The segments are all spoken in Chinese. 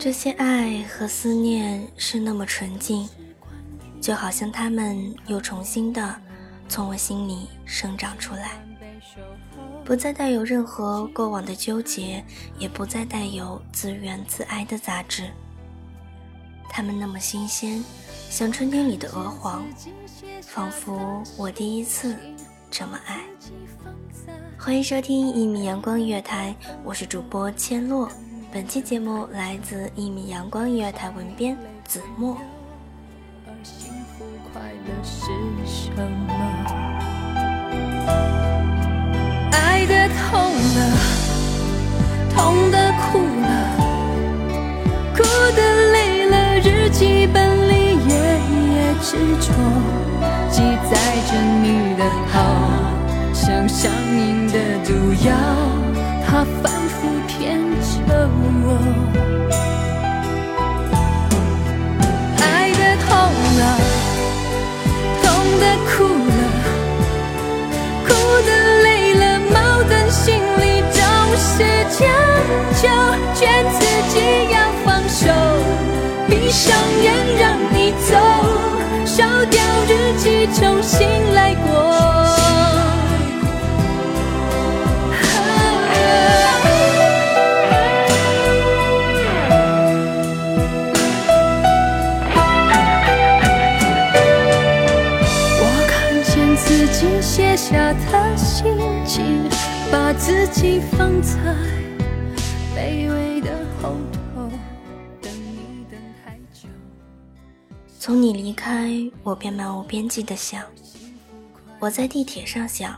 这些爱和思念是那么纯净，就好像它们又重新的从我心里生长出来，不再带有任何过往的纠结，也不再带有自怨自哀的杂质。它们那么新鲜，像春天里的鹅黄，仿佛我第一次这么爱。欢迎收听一米阳光音乐台，我是主播千落。本期节目来自一米阳光音乐台文编子墨。而幸福快乐是什么？爱的痛了，痛的哭了，瘾的毒药，它反复骗着我。爱的痛了，痛的哭了，哭的累了，矛盾心里总是将就，劝自己要放手，闭上眼让你走，自己放在卑微的后头，等你等太久。从你离开，我便漫无边际的想。我在地铁上想，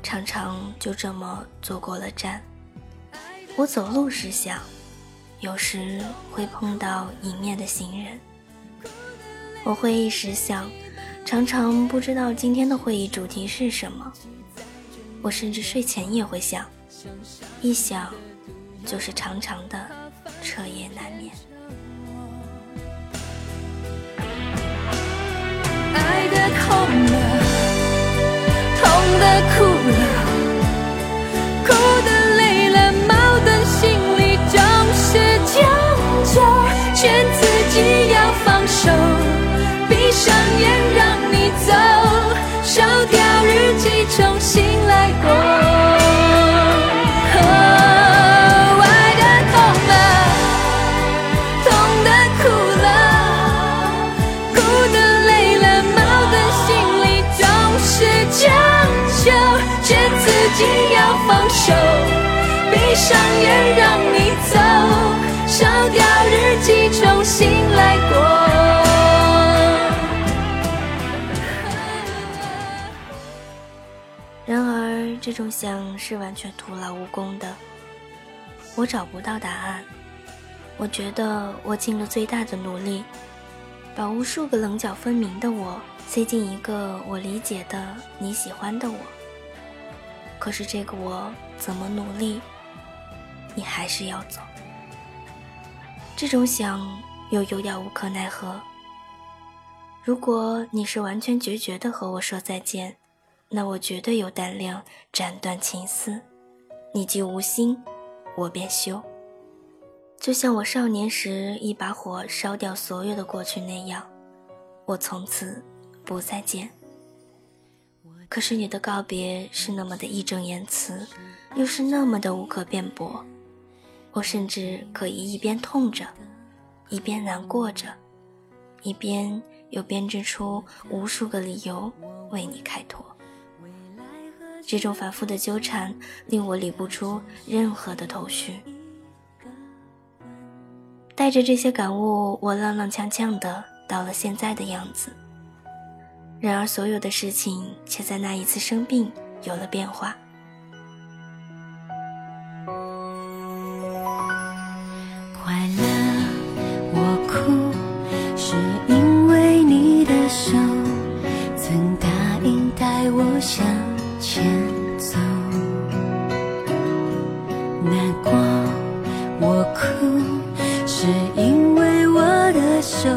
常常就这么坐过了站。我走路时想，有时会碰到迎面的行人。我会议时想，常常不知道今天的会议主题是什么。我甚至睡前也会想，一想就是长长的彻夜难眠。爱的痛了，痛的哭了，哭然而，这种想是完全徒劳无功的。我找不到答案。我觉得我尽了最大的努力，把无数个棱角分明的我塞进一个我理解的你喜欢的我。可是这个我怎么努力，你还是要走。这种想又有点无可奈何。如果你是完全决绝的和我说再见，那我绝对有胆量斩断情丝。你既无心，我便休。就像我少年时一把火烧掉所有的过去那样，我从此不再见。可是你的告别是那么的义正言辞，又是那么的无可辩驳。我甚至可以一边痛着，一边难过着，一边。又编织出无数个理由为你开脱，这种反复的纠缠令我理不出任何的头绪。带着这些感悟，我踉踉跄跄的到了现在的样子。然而，所有的事情却在那一次生病有了变化。手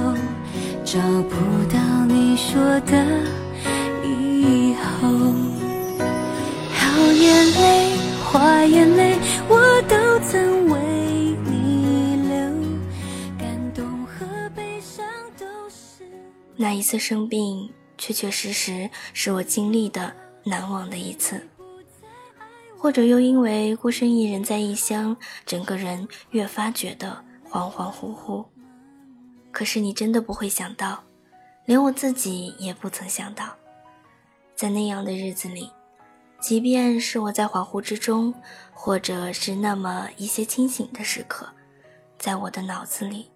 找不到你说的以后，好眼泪，坏眼泪，我都曾为你感动和悲伤。都是那一次生病，确确实实是我经历的难忘的一次。或者又因为孤身一人在异乡，整个人越发觉得恍恍惚惚。可是你真的不会想到，连我自己也不曾想到，在那样的日子里，即便是我在恍惚之中，或者是那么一些清醒的时刻，在我的脑子里，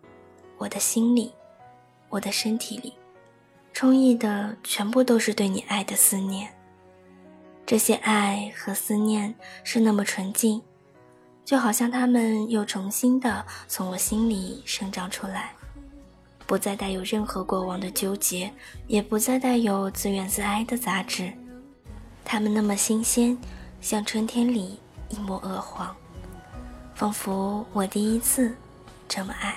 我的心里，我的身体里。充溢的全部都是对你爱的思念，这些爱和思念是那么纯净，就好像它们又重新的从我心里生长出来，不再带有任何过往的纠结，也不再带有自怨自哀的杂质，它们那么新鲜，像春天里一抹鹅黄，仿佛我第一次这么爱。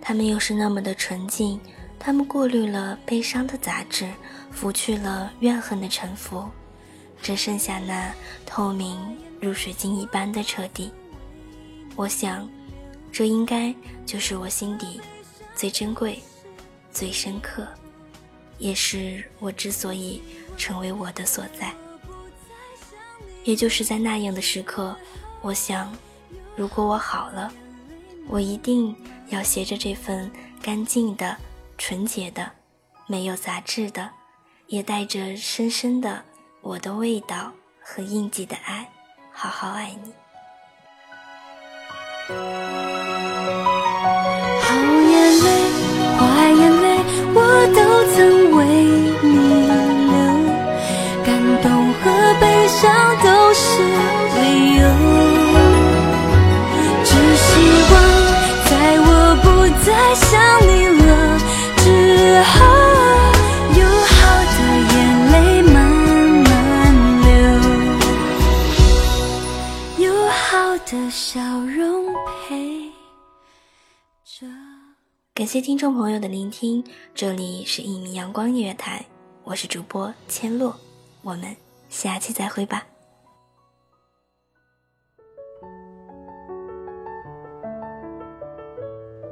它们又是那么的纯净。他们过滤了悲伤的杂质，拂去了怨恨的沉浮，只剩下那透明如水晶一般的彻底。我想，这应该就是我心底最珍贵、最深刻，也是我之所以成为我的所在。也就是在那样的时刻，我想，如果我好了，我一定要携着这份干净的。纯洁的，没有杂质的，也带着深深的我的味道和印记的爱，好好爱你。我都曾为你留，感动和悲伤感谢听众朋友的聆听，这里是一米阳光音乐台，我是主播千落，我们下期再会吧。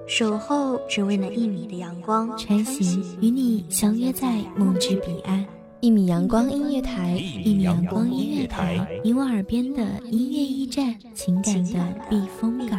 守候只为那一米的阳光，晨行与你相约在梦之彼岸。一米阳光音乐台，一米阳光音乐台，你我耳边的音乐驿站，情感的避风港。